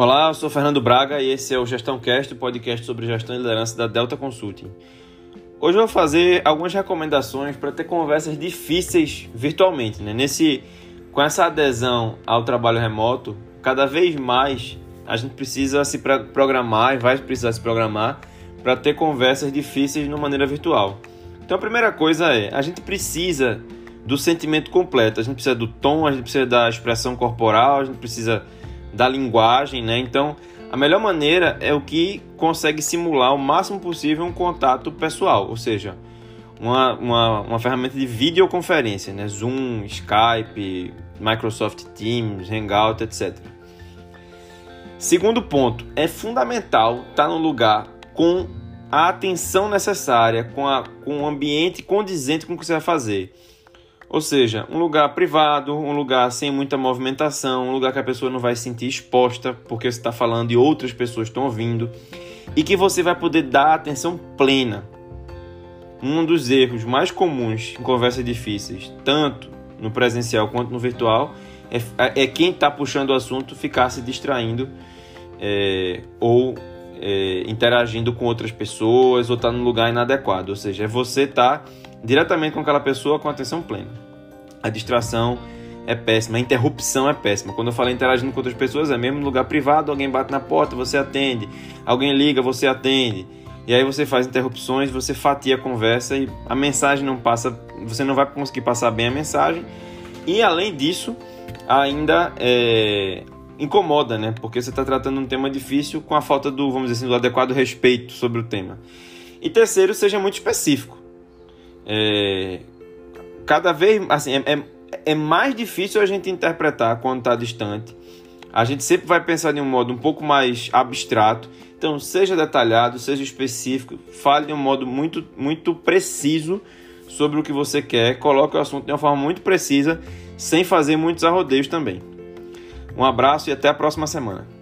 Olá, eu sou Fernando Braga e esse é o Gestão Cast, o podcast sobre gestão e liderança da Delta Consulting. Hoje eu vou fazer algumas recomendações para ter conversas difíceis virtualmente, né? Nesse com essa adesão ao trabalho remoto, cada vez mais a gente precisa se programar e vai precisar se programar para ter conversas difíceis de maneira virtual. Então a primeira coisa é, a gente precisa do sentimento completo, a gente precisa do tom, a gente precisa da expressão corporal, a gente precisa da linguagem, né? Então, a melhor maneira é o que consegue simular o máximo possível um contato pessoal, ou seja, uma, uma, uma ferramenta de videoconferência, né? Zoom, Skype, Microsoft Teams, Hangout, etc. Segundo ponto, é fundamental estar no lugar com a atenção necessária, com, a, com o ambiente condizente com o que você vai fazer. Ou seja, um lugar privado, um lugar sem muita movimentação, um lugar que a pessoa não vai se sentir exposta porque você está falando e outras pessoas estão ouvindo e que você vai poder dar atenção plena. Um dos erros mais comuns em conversas difíceis, tanto no presencial quanto no virtual, é, é quem está puxando o assunto ficar se distraindo é, ou é, interagindo com outras pessoas ou estar tá num lugar inadequado. Ou seja, é você estar. Tá diretamente com aquela pessoa com atenção plena. A distração é péssima, a interrupção é péssima. Quando eu falo interagindo com outras pessoas, é mesmo no lugar privado, alguém bate na porta, você atende, alguém liga, você atende. E aí você faz interrupções, você fatia a conversa e a mensagem não passa, você não vai conseguir passar bem a mensagem. E além disso, ainda é, incomoda, né? Porque você está tratando um tema difícil com a falta do, vamos dizer assim, do adequado respeito sobre o tema. E terceiro, seja muito específico é, cada vez assim é, é, é, mais difícil a gente interpretar quando está distante. A gente sempre vai pensar de um modo um pouco mais abstrato. Então, seja detalhado, seja específico, fale de um modo muito, muito preciso sobre o que você quer, coloque o assunto de uma forma muito precisa, sem fazer muitos arrodeios também. Um abraço e até a próxima semana.